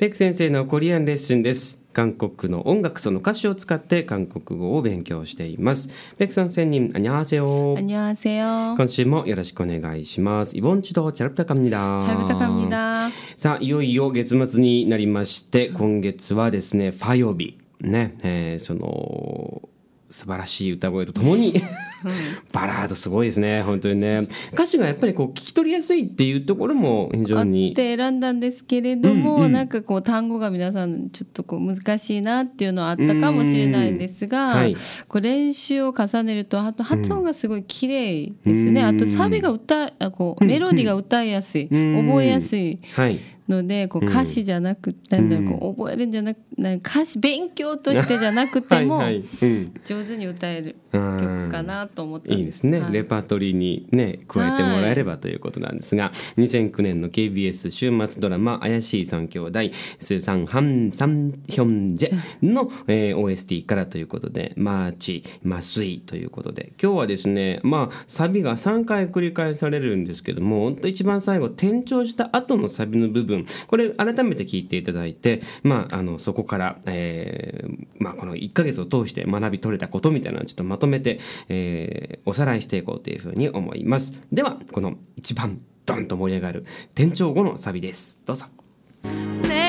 ペク先生のコリアンレッスンです。韓国の音楽その歌詞を使って韓国語を勉強しています。ペク先生に안녕하세요。 안녕하세요. 今週もよろしくお願いします。イボンチドチャルプタカミダ。 잘 부탁합니다. さあいよいよ月末になりまして今月はですねファ曜日ね、えーその素晴らしい歌声とともに、 バラードすごいですね本当にね。歌詞がやっぱりこう聞き取りやすいっていうところも非常あっにて選んだんですけれども、なんかこう単語が皆さんちょっとこう難しいなっていうのはあったかもしれないんですが、うんはい。こう練習を重ねるとあと発音がすごい綺麗ですね、あとサビが歌あこうメロディーが歌いやすい、覚えやすい。はいのでこう歌詞じゃなくて、なんだろうこう覚えるんじゃなくなんか歌詞勉強としてじゃなくても はいはい。うん。上手に歌える曲かなと思ったんいいですね、はい。レパートリーにね加えてもらえればということなんですが、2009年の KBS 週末ドラマ「怪しい三兄弟수상한 삼형제 の」えー OST からということで「마취 麻酔」ということで今日はですねまあサビが3回繰り返されるんですけども本当一番最後転調した後のサビの部分これ改めて聞いていただいてまああのそこから、えーまあ、この1ヶ月を通して学び取れたことみたいなのをちょっとまとめて、えーおさらいしていこうというふうに思います。ではこの一番ドンと盛り上がる転調後のサビです。どうぞ。ね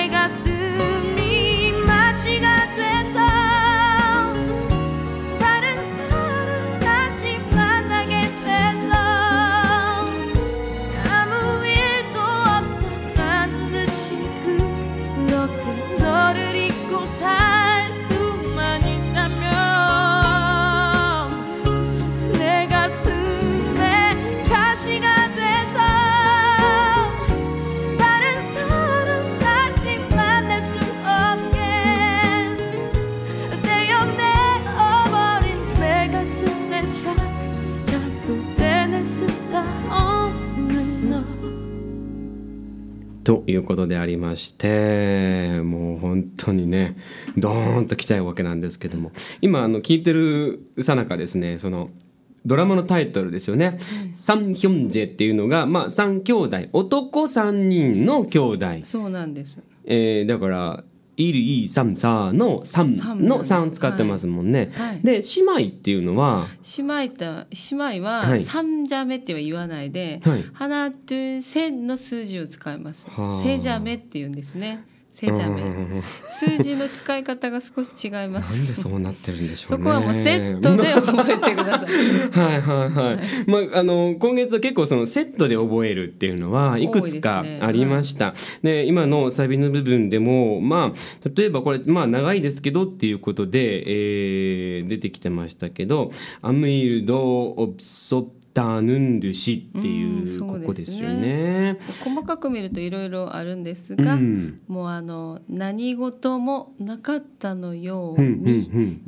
ことでありましてもう本当にねドーンと来ちゃうわけなんですけども。今あの聞いてるさなかですねそのドラマのタイトルですよね「サン・ヒョンジェ」っていうのが、まあ、3兄弟。男3人の兄弟、そうなんです。えーだから「イルイサムサー」の3の3使ってますもんね。はいで姉妹っていうのは？姉妹と姉妹ははい三ジャメっては言わないで、はい花とセの数字を使いますはあ。セジャメって言うんですね。セジャメ。数字の使い方が少し違いま。なんですそうなってるんでしょうね。そこはもうセットで覚えてください。はいはいはい。まああの今月は結構そのセットで覚えるっていうのはいくつかありました。で今のサビの部分でもまあ例えばこれまあ長いですけどっていうことで、えー出てきてましたけどアムイルドオプソタヌンルシっていうここですよね。ね。細かく見るといろいろあるんですが、うん。もうあの何事もなかったのようにうん。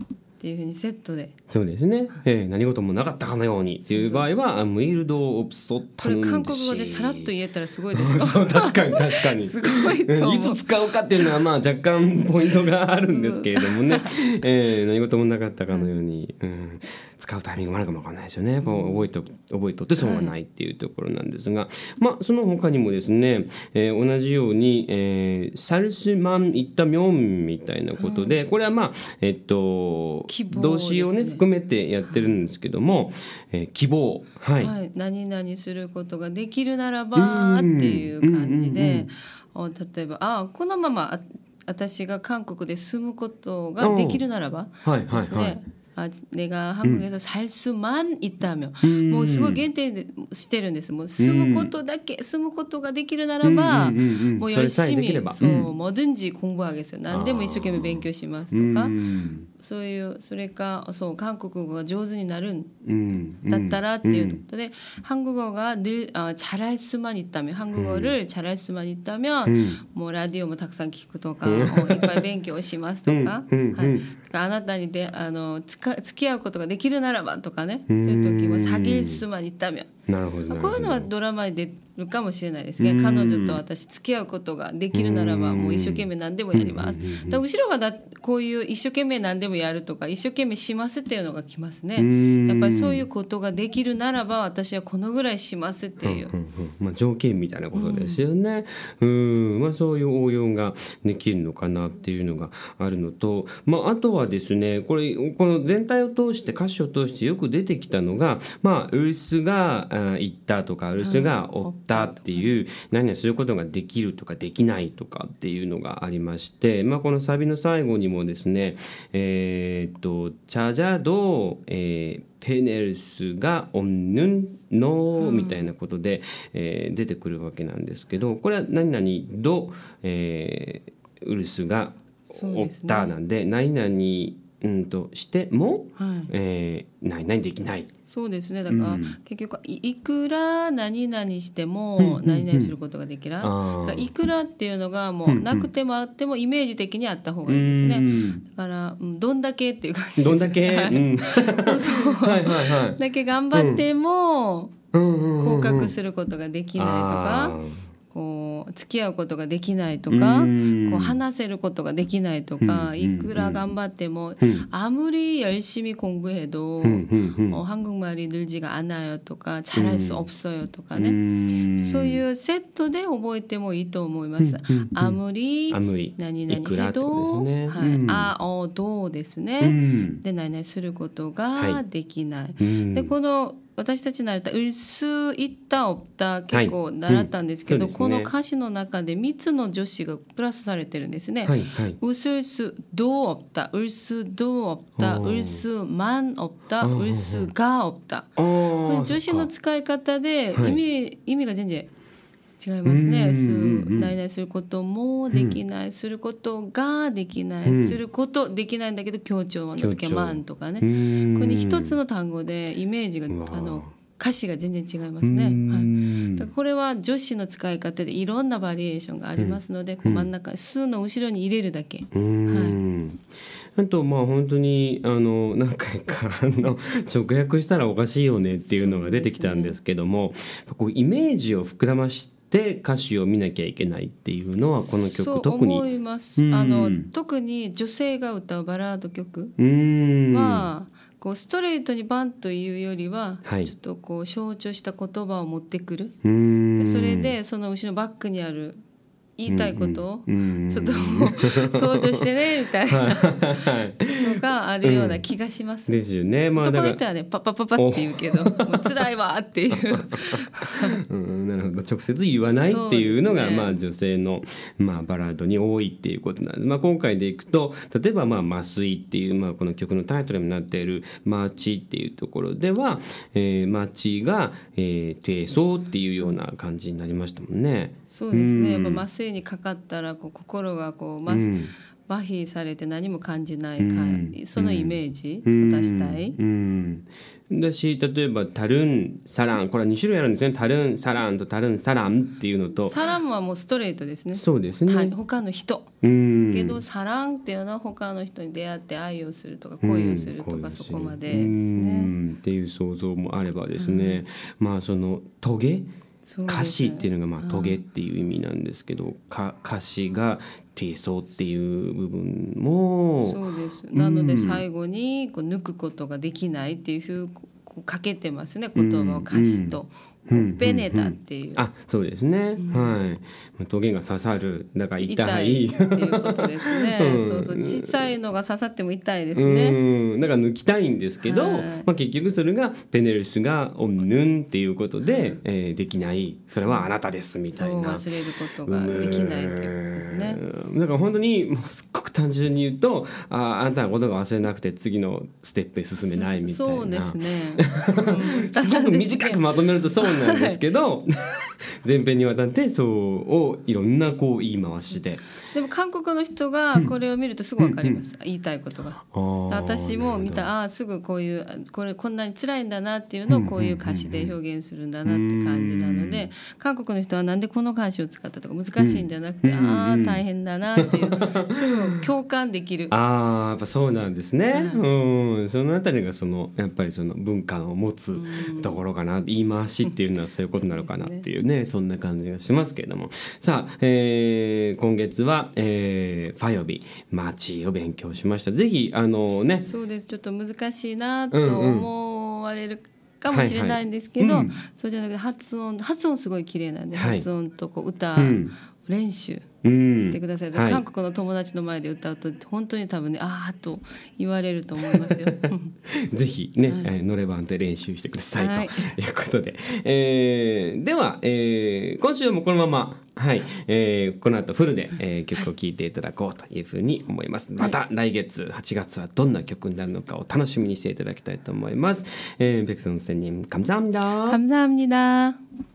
っていうふうにセットで。そうですね、えー何事もなかったかのようにっていう場合はアムイルドオプソタこれヌンルシ韓国語でさらっと言えたらすごいでしょ。そう確かに確かに。すごいと思う。いつ使うかっていうのはまあ 若干ポイントがあるんですけれどもね、えー何事もなかったかのように、うん、使うタイミングもあるかもわかんないですよね。こう覚えと覚えとって損はないっていうところなんですが、まあその他にもですね、えー同じように、えーサルスマンイッタミョンみたいなことで、これはまあえっと希望動詞をねですね含めてやってるんですけども、えー希望。はい、はい、何々することができるならばっていう感じで、お例えばあこのままあ私が韓国で住むことができるならばはいはいはい。ですね。あ내가한국에서살수만있다면、もうすごい限定でしてるんです。もう住むことだけ、住むことができるならば、うんうんうんうんもうそれさえできればそう、うん뭐든지 공부하겠어요。何でも一生懸命勉強しますとか、うん そういうそれかそう韓国語が上手になるんうんだったらっていうことで、한국어가늘 아, 잘할 수만 있다면 한국어를 잘할 수만 있다면 もうラジオもたくさん聞くとか、いっぱい勉強しますとか、うんうんはい、あなたにであのつか付き合うことができるならばとかね、そういう時も사귈 수만 있다면 なるほどこういうのはドラマに出るかもしれないですね。彼女と私付き合うことができるならばもう一生懸命何でもやります。だ後ろがだこういう一生懸命何でもやるとか一生懸命しますっていうのが来ますね。やっぱりそういうことができるならば私はこのぐらいしますっていう。うんうんまあ、条件みたいなことですよね。うん。まあ、そういう応用ができるのかなっていうのがあるのと、まあ、あとはですねこれこの全体を通して歌詞を通してよく出てきたのが、まあ、ウルスがあ言ったとかウルスが追ったっていう、何々することができるとかできないとかっていうのがありまして、まあ、このサビの最後にもですねえーっと「チャジャド、えーペネルスが없는のみたいなことで、えー出てくるわけなんですけどこれは何々ど、えーウルスが追ったなんで何々うんとしても、はい。えー何々できない。そうですね。だから、結局いいくら何々しても何々することができる、あーだからいくらっていうのがもうなくてもあってもイメージ的にあった方がいいですね、うん。だから、うんどんだけっていう感じどんだけ、はい。うん、はいはいはい。だけ頑張ってもうん。うんうんうん。降格することができないとか、こう付き合うことができないとか、うんこう話せることができないとか、うんいくら頑張っても、아무리열심히공부해도 うんうんうん 어, 한국말이 늘지가 않아요 とか 잘할 수 없어요 とかね、うんそういうセットで覚えてもいいと思います。あむりあ無理何々いくらってへど、ことですねはいうんあおどうですね。うんで何々することがはいできない。うんでこの 私たち習れた「うすいったおった」結構習ったんですけど、はい。うん。ね、この歌詞の中で3つの助詞がプラスされてるんですね。うすうすどうおったうすどうおった？うすまんおった？うすがおった？助詞の使い方で意味、意味が全然違いますね。うんすうんうん。何々することもできない、することができない、うんすることできないんだけど強調の時はマンとかね。うん。これに一つの単語でイメージがあの歌詞が全然違いますね。うん。はい、これは助詞の使い方でいろんなバリエーションがありますので、こう真ん中「す」の後ろに入れるだけ。うん。あとまあ本当にあの何回かあの直訳したらおかしいよねっていうのが出てきたんですけども、こうイメージを膨らまして歌詞を見なきゃいけないっていうのはこの曲特に。思います、うん。あの特に女性が歌うバラード曲うん。は、こうストレートにバンというよりは、はい。ちょっとこう象徴した言葉を持ってくる、うん。でそれでその後ろバックにある言いたいことをうんちょっと想像してねみたいなとかあるような気がします。ですよね。まあ男の人はねパッパッパッパって言うけどもう辛いわっていう。う んな直接言わないっていうのがね。まあ女性のまあバラードに多いっていうことなんです、まあ、今回でいくと例えばまあ「麻酔」っていうまあこの曲のタイトルになっている「マーチ」っていうところでは「えー、マーチ」が「えー、低層」っていうような感じになりましたもんね。そうですうん。ねやっぱ麻酔にかかったらこう心がこう麻うん。麻痺されて何も感じないか、うん。そのイメージうん。を出したい、うんだし例えば「タルンサラン」これは2種類あるんですね「タルンサラン」と「タルンサラン」っていうのと。サランはもうストレートですね。そうです他ね。他の人。うん。けどサランっていうのは他の人に出会って愛をするとか恋をするとかうんそこまでうですね。ん。っていう想像もあればですね、まあそのトゲ歌詞っていうのがまあトゲっていう意味なんですけど、か歌詞が低層っていう部分もそうです。なので最後にこう抜くことができないっていうふうかけてますね言葉を歌詞と。ベネタっていう。あそうですね、はい。まあトゲが刺さるだから痛痛いいっていうことですね。うん。そうそう小さいのが刺さっても痛いですうね。ん。だから抜きたいんですけど、はい。まあ、結局それがペネルスが「おんぬん」っていうことで、えーできない。それはあなたですみたいな。忘れることができないっていうことですね。うん。だから本当にもうすっごく単純に言うとああなたのことが忘れなくて次のステップへ進めないみたいな。そうですね。うん。すごく短くまとめるとそうなんですけど前編にわたってそうをいろんなこう言い回しで。でも韓国の人がこれを見るとすぐわかります、言いたいことが。私も見たああーすぐこういうあこれこんなに辛いんだなっていうのをこういう歌詞で表現するんだなって感じなので韓国の人はなんでこの歌詞を使ったとか難しいんじゃなくてああ大変だなっていうすぐ共感できる。ああやっぱそうなんですね、うん。そのあたりがそのやっぱりその文化を持つところかな、言い回しっていうのはそういうことなのかなっていうねそんな感じがしますけれども。さあ、えー今月は、えー、ファヨビマーチを勉強しました。ぜひあのね。そうです。ちょっと難しいなと思われるかもしれないんですけど、はいはい。うん。そうじゃなくて発音発音すごい綺麗なんで、はい。発音とこう歌、うん。練習うんしてください、はい韓国の友達の前で歌うと本当に多分ねああと言われると思いますよ。ぜひね、えーノレバンで練習してください、はいということで、えーでは、えー今週もこのまま、はいえーこの後フルで、えー曲を聴いていただこうというふうに思いますまた来月8月はどんな曲になるのかを楽しみにしていただきたいと思います、えー、백선생님 감사합니다 감사합니다.